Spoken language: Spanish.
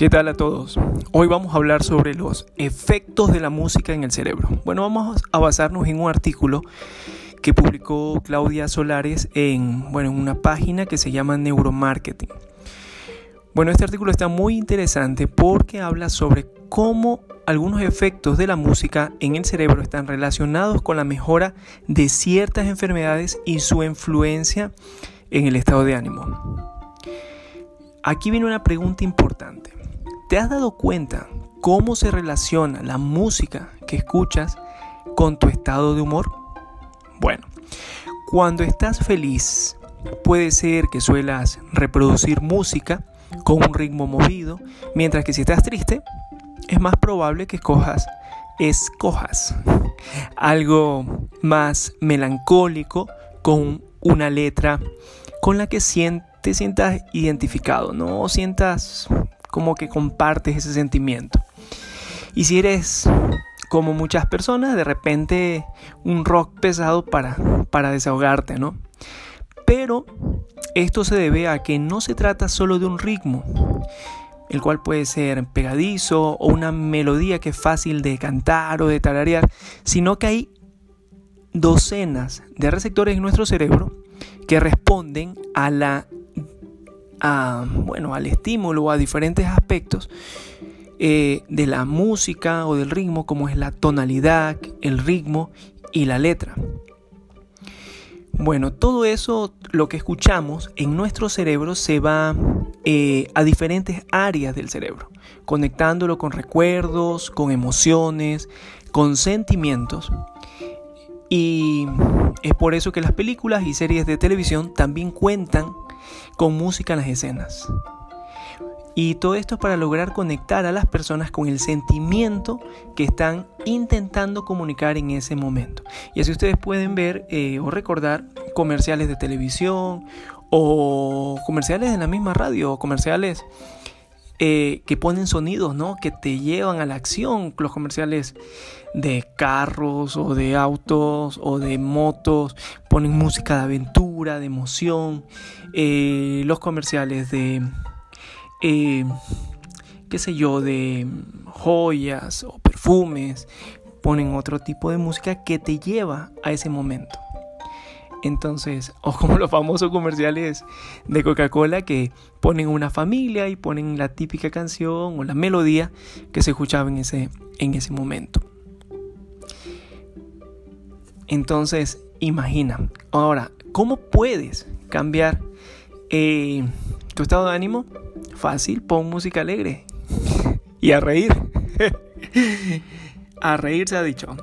¿Qué tal a todos? Hoy vamos a hablar sobre los efectos de la música en el cerebro. Bueno, vamos a basarnos en un artículo que publicó Claudia Solares en, bueno, en una página que se llama Neuromarketing. Bueno, este artículo está muy interesante porque habla sobre cómo algunos efectos de la música en el cerebro están relacionados con la mejora de ciertas enfermedades y su influencia en el estado de ánimo. Aquí viene una pregunta importante. ¿Te has dado cuenta cómo se relaciona la música que escuchas con tu estado de humor? Bueno, cuando estás feliz, puede ser que suelas reproducir música con un ritmo movido, mientras que si estás triste, es más probable que escojas, escojas algo más melancólico con una letra con la que te sientas identificado, no sientas como que compartes ese sentimiento. Y si eres como muchas personas, de repente un rock pesado para, para desahogarte, ¿no? Pero esto se debe a que no se trata solo de un ritmo, el cual puede ser pegadizo o una melodía que es fácil de cantar o de tararear, sino que hay docenas de receptores en nuestro cerebro que responden a la bueno, al estímulo a diferentes aspectos eh, de la música o del ritmo, como es la tonalidad, el ritmo y la letra. Bueno, todo eso, lo que escuchamos en nuestro cerebro se va eh, a diferentes áreas del cerebro, conectándolo con recuerdos, con emociones, con sentimientos. Y es por eso que las películas y series de televisión también cuentan con música en las escenas. Y todo esto es para lograr conectar a las personas con el sentimiento que están intentando comunicar en ese momento. Y así ustedes pueden ver eh, o recordar comerciales de televisión o comerciales de la misma radio o comerciales eh, que ponen sonidos, ¿no? Que te llevan a la acción. Los comerciales de carros o de autos o de motos ponen música de aventura, de emoción. Eh, los comerciales de, eh, qué sé yo, de joyas o perfumes ponen otro tipo de música que te lleva a ese momento. Entonces, o como los famosos comerciales de Coca-Cola que ponen una familia y ponen la típica canción o la melodía que se escuchaba en ese, en ese momento. Entonces, imagina. Ahora, ¿cómo puedes cambiar eh, tu estado de ánimo? Fácil, pon música alegre y a reír. a reír se ha dicho.